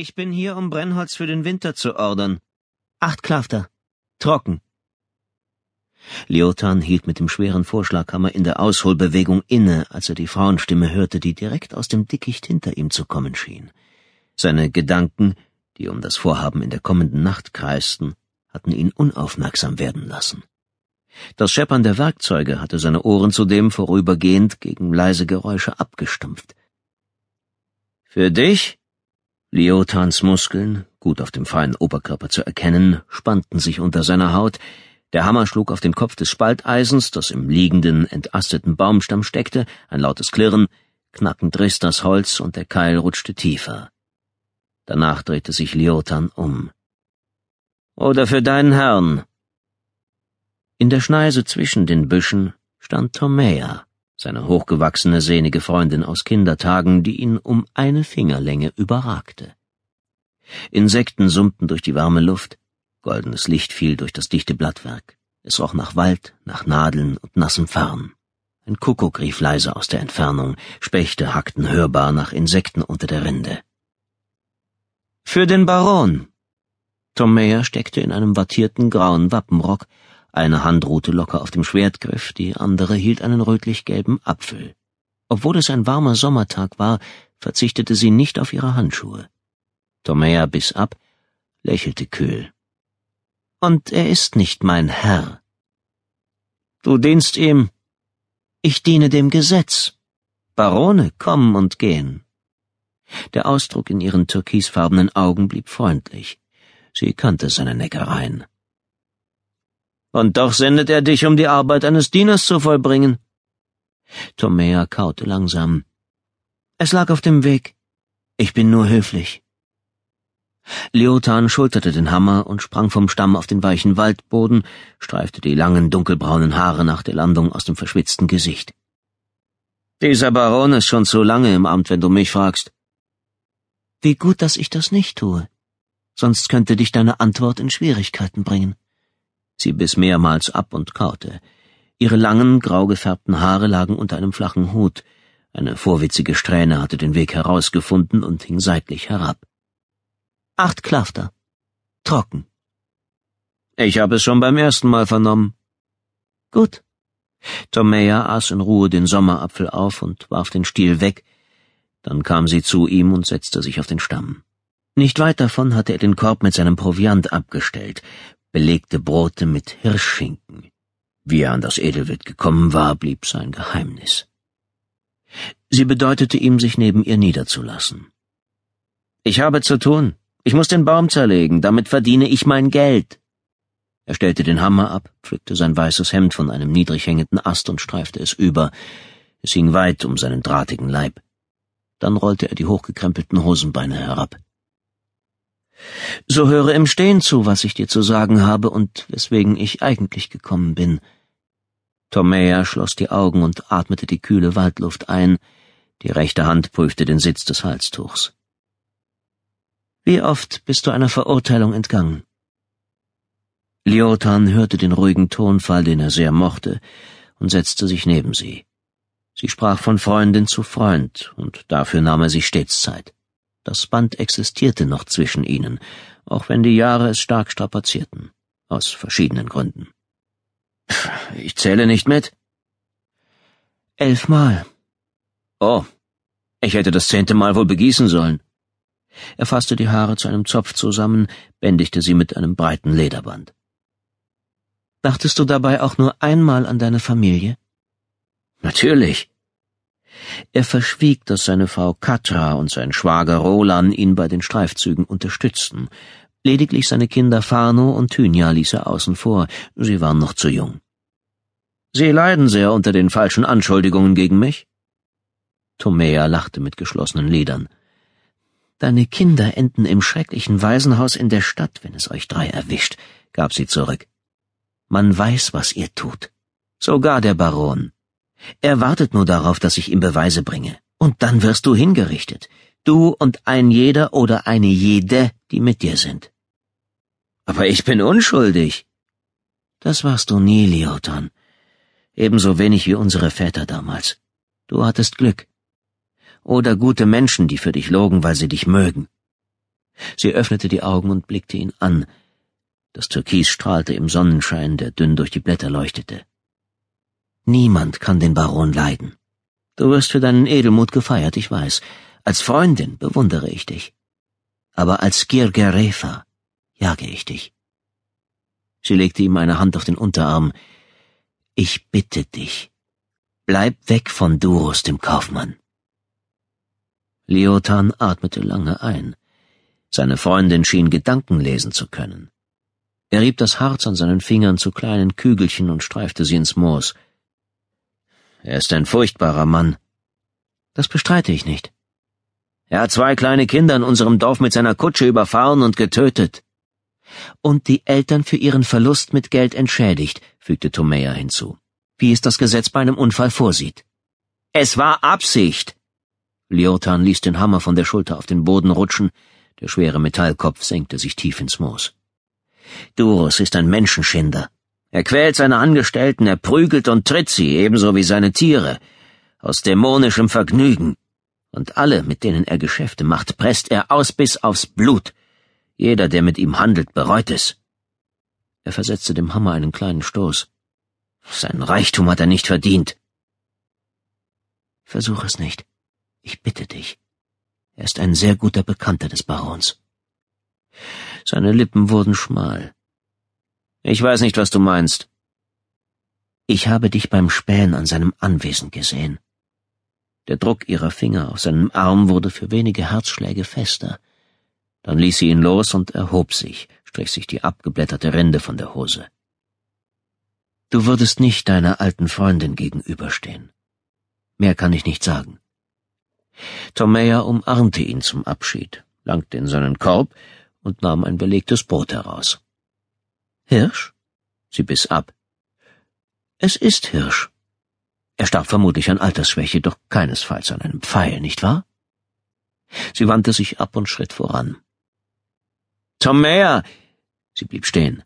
Ich bin hier, um Brennholz für den Winter zu ordern. Acht Klafter. Trocken. Leotan hielt mit dem schweren Vorschlaghammer in der Ausholbewegung inne, als er die Frauenstimme hörte, die direkt aus dem Dickicht hinter ihm zu kommen schien. Seine Gedanken, die um das Vorhaben in der kommenden Nacht kreisten, hatten ihn unaufmerksam werden lassen. Das Scheppern der Werkzeuge hatte seine Ohren zudem vorübergehend gegen leise Geräusche abgestumpft. Für dich? Leotans Muskeln, gut auf dem feinen Oberkörper zu erkennen, spannten sich unter seiner Haut, der Hammer schlug auf den Kopf des Spalteisens, das im liegenden, entasteten Baumstamm steckte, ein lautes Klirren, knackend riss das Holz und der Keil rutschte tiefer. Danach drehte sich Leotan um. Oder für deinen Herrn. In der Schneise zwischen den Büschen stand Tomea, seine hochgewachsene, sehnige Freundin aus Kindertagen, die ihn um eine Fingerlänge überragte. Insekten summten durch die warme Luft, goldenes Licht fiel durch das dichte Blattwerk. Es roch nach Wald, nach Nadeln und nassem Farn. Ein Kuckuck rief leise aus der Entfernung, Spechte hackten hörbar nach Insekten unter der Rinde. Für den Baron! Tom Mayer steckte in einem wattierten grauen Wappenrock, eine Hand ruhte locker auf dem Schwertgriff, die andere hielt einen rötlich-gelben Apfel. Obwohl es ein warmer Sommertag war, verzichtete sie nicht auf ihre Handschuhe. Tomea biss ab, lächelte kühl. Und er ist nicht mein Herr. Du dienst ihm. Ich diene dem Gesetz. Barone kommen und gehen. Der Ausdruck in ihren türkisfarbenen Augen blieb freundlich. Sie kannte seine Neckereien. Und doch sendet er dich, um die Arbeit eines Dieners zu vollbringen. Tomea kaute langsam. Es lag auf dem Weg. Ich bin nur höflich. Leotan schulterte den Hammer und sprang vom Stamm auf den weichen Waldboden, streifte die langen dunkelbraunen Haare nach der Landung aus dem verschwitzten Gesicht. Dieser Baron ist schon zu lange im Amt, wenn du mich fragst. Wie gut, dass ich das nicht tue. Sonst könnte dich deine Antwort in Schwierigkeiten bringen. Sie biss mehrmals ab und kaute. Ihre langen, grau gefärbten Haare lagen unter einem flachen Hut. Eine vorwitzige Strähne hatte den Weg herausgefunden und hing seitlich herab. Acht Klafter. Trocken. Ich habe es schon beim ersten Mal vernommen. Gut. Tomea aß in Ruhe den Sommerapfel auf und warf den Stiel weg. Dann kam sie zu ihm und setzte sich auf den Stamm. Nicht weit davon hatte er den Korb mit seinem Proviant abgestellt, belegte Brote mit Hirschschinken. Wie er an das Edelwild gekommen war, blieb sein Geheimnis. Sie bedeutete ihm, sich neben ihr niederzulassen. Ich habe zu tun, ich muss den Baum zerlegen, damit verdiene ich mein Geld. Er stellte den Hammer ab, pflückte sein weißes Hemd von einem niedrig hängenden Ast und streifte es über. Es hing weit um seinen drahtigen Leib. Dann rollte er die hochgekrempelten Hosenbeine herab. So höre im Stehen zu, was ich dir zu sagen habe und weswegen ich eigentlich gekommen bin. Tomea schloss die Augen und atmete die kühle Waldluft ein, die rechte Hand prüfte den Sitz des Halstuchs. Wie oft bist du einer Verurteilung entgangen? Liotan hörte den ruhigen Tonfall, den er sehr mochte, und setzte sich neben sie. Sie sprach von Freundin zu Freund, und dafür nahm er sich stets Zeit. Das Band existierte noch zwischen ihnen, auch wenn die Jahre es stark strapazierten, aus verschiedenen Gründen. Ich zähle nicht mit. Elfmal. Oh, ich hätte das zehnte Mal wohl begießen sollen. Er fasste die Haare zu einem Zopf zusammen, bändigte sie mit einem breiten Lederband. Dachtest du dabei auch nur einmal an deine Familie? Natürlich. Er verschwieg, dass seine Frau Katra und sein Schwager Rolan ihn bei den Streifzügen unterstützten. Lediglich seine Kinder Fano und Thynia ließ er außen vor, sie waren noch zu jung. Sie leiden sehr unter den falschen Anschuldigungen gegen mich? Tomea lachte mit geschlossenen Lidern. Deine Kinder enden im schrecklichen Waisenhaus in der Stadt, wenn es euch drei erwischt, gab sie zurück. Man weiß, was ihr tut. Sogar der Baron. Er wartet nur darauf, dass ich ihm Beweise bringe. Und dann wirst du hingerichtet. Du und ein jeder oder eine jede, die mit dir sind. Aber ich bin unschuldig. Das warst du nie, Leotan. Ebenso wenig wie unsere Väter damals. Du hattest Glück oder gute Menschen, die für dich logen, weil sie dich mögen. Sie öffnete die Augen und blickte ihn an. Das Türkis strahlte im Sonnenschein, der dünn durch die Blätter leuchtete. Niemand kann den Baron leiden. Du wirst für deinen Edelmut gefeiert, ich weiß. Als Freundin bewundere ich dich. Aber als Girgerefa jage ich dich. Sie legte ihm eine Hand auf den Unterarm. Ich bitte dich, bleib weg von Durus, dem Kaufmann. Leotan atmete lange ein. Seine Freundin schien Gedanken lesen zu können. Er rieb das Harz an seinen Fingern zu kleinen Kügelchen und streifte sie ins Moos. Er ist ein furchtbarer Mann. Das bestreite ich nicht. Er hat zwei kleine Kinder in unserem Dorf mit seiner Kutsche überfahren und getötet. Und die Eltern für ihren Verlust mit Geld entschädigt, fügte Tomea hinzu, wie es das Gesetz bei einem Unfall vorsieht. Es war Absicht. Liotan ließ den Hammer von der Schulter auf den Boden rutschen, der schwere Metallkopf senkte sich tief ins Moos. Durus ist ein Menschenschinder. Er quält seine Angestellten, er prügelt und tritt sie, ebenso wie seine Tiere, aus dämonischem Vergnügen. Und alle, mit denen er Geschäfte macht, presst er aus bis aufs Blut. Jeder, der mit ihm handelt, bereut es. Er versetzte dem Hammer einen kleinen Stoß. Sein Reichtum hat er nicht verdient. Versuch es nicht. Ich bitte dich. Er ist ein sehr guter Bekannter des Barons. Seine Lippen wurden schmal. Ich weiß nicht, was du meinst. Ich habe dich beim Spähen an seinem Anwesen gesehen. Der Druck ihrer Finger auf seinem Arm wurde für wenige Herzschläge fester. Dann ließ sie ihn los und erhob sich, strich sich die abgeblätterte Rinde von der Hose. Du würdest nicht deiner alten Freundin gegenüberstehen. Mehr kann ich nicht sagen. Tomea umarmte ihn zum Abschied, langte in seinen Korb und nahm ein belegtes Brot heraus. Hirsch? Sie biss ab. Es ist Hirsch. Er starb vermutlich an Altersschwäche, doch keinesfalls an einem Pfeil, nicht wahr? Sie wandte sich ab und schritt voran. Tomea! Sie blieb stehen.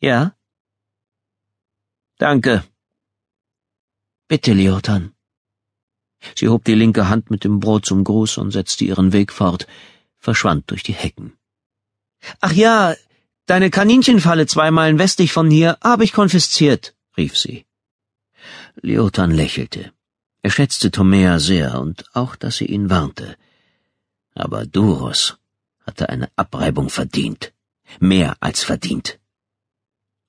Ja? Danke. Bitte, Leotan. Sie hob die linke Hand mit dem Brot zum Gruß und setzte ihren Weg fort, verschwand durch die Hecken. Ach ja, deine Kaninchenfalle zwei Meilen westlich von hier habe ich konfisziert, rief sie. Leotan lächelte. Er schätzte Tomea sehr und auch, dass sie ihn warnte. Aber Duros hatte eine Abreibung verdient. Mehr als verdient.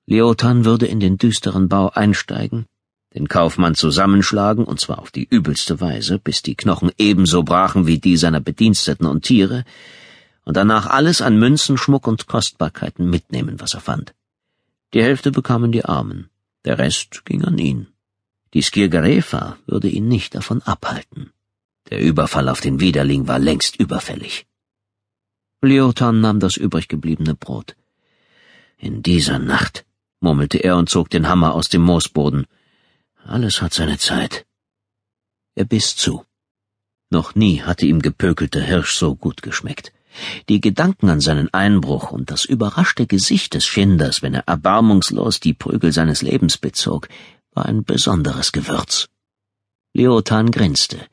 Leotan würde in den düsteren Bau einsteigen, den Kaufmann zusammenschlagen, und zwar auf die übelste Weise, bis die Knochen ebenso brachen wie die seiner Bediensteten und Tiere, und danach alles an Münzen, Schmuck und Kostbarkeiten mitnehmen, was er fand. Die Hälfte bekamen die Armen, der Rest ging an ihn. Die Skirgarefa würde ihn nicht davon abhalten. Der Überfall auf den Widerling war längst überfällig. Leotan nahm das übrig gebliebene Brot. In dieser Nacht, murmelte er und zog den Hammer aus dem Moosboden. Alles hat seine Zeit. Er biss zu. Noch nie hatte ihm gepökelter Hirsch so gut geschmeckt. Die Gedanken an seinen Einbruch und das überraschte Gesicht des Schinders, wenn er erbarmungslos die Prügel seines Lebens bezog, war ein besonderes Gewürz. Leotan grinste.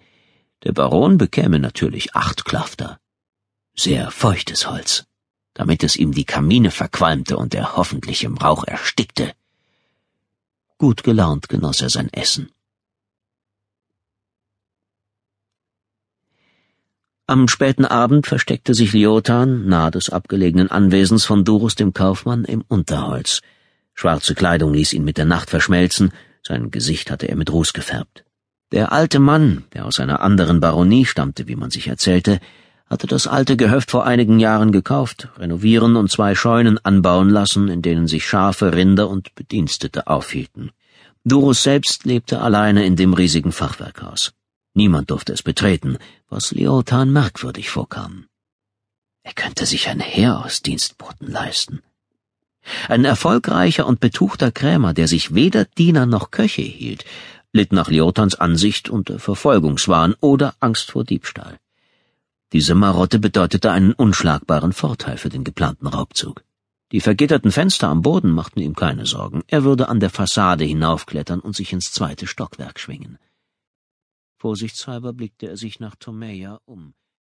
Der Baron bekäme natürlich acht Klafter. Sehr feuchtes Holz, damit es ihm die Kamine verqualmte und er hoffentlich im Rauch erstickte. Gut gelaunt genoss er sein Essen. Am späten Abend versteckte sich Liotan, nahe des abgelegenen Anwesens von Durus dem Kaufmann, im Unterholz. Schwarze Kleidung ließ ihn mit der Nacht verschmelzen, sein Gesicht hatte er mit Ruß gefärbt. Der alte Mann, der aus einer anderen Baronie stammte, wie man sich erzählte, hatte das alte Gehöft vor einigen Jahren gekauft, renovieren und zwei Scheunen anbauen lassen, in denen sich Schafe, Rinder und Bedienstete aufhielten. Durus selbst lebte alleine in dem riesigen Fachwerkhaus. Niemand durfte es betreten, was Leotan merkwürdig vorkam. Er könnte sich ein Heer aus Dienstboten leisten. Ein erfolgreicher und betuchter Krämer, der sich weder Diener noch Köche hielt, litt nach Leotans Ansicht unter Verfolgungswahn oder Angst vor Diebstahl. Diese Marotte bedeutete einen unschlagbaren Vorteil für den geplanten Raubzug. Die vergitterten Fenster am Boden machten ihm keine Sorgen. Er würde an der Fassade hinaufklettern und sich ins zweite Stockwerk schwingen. Vorsichtshalber blickte er sich nach Tomeia um.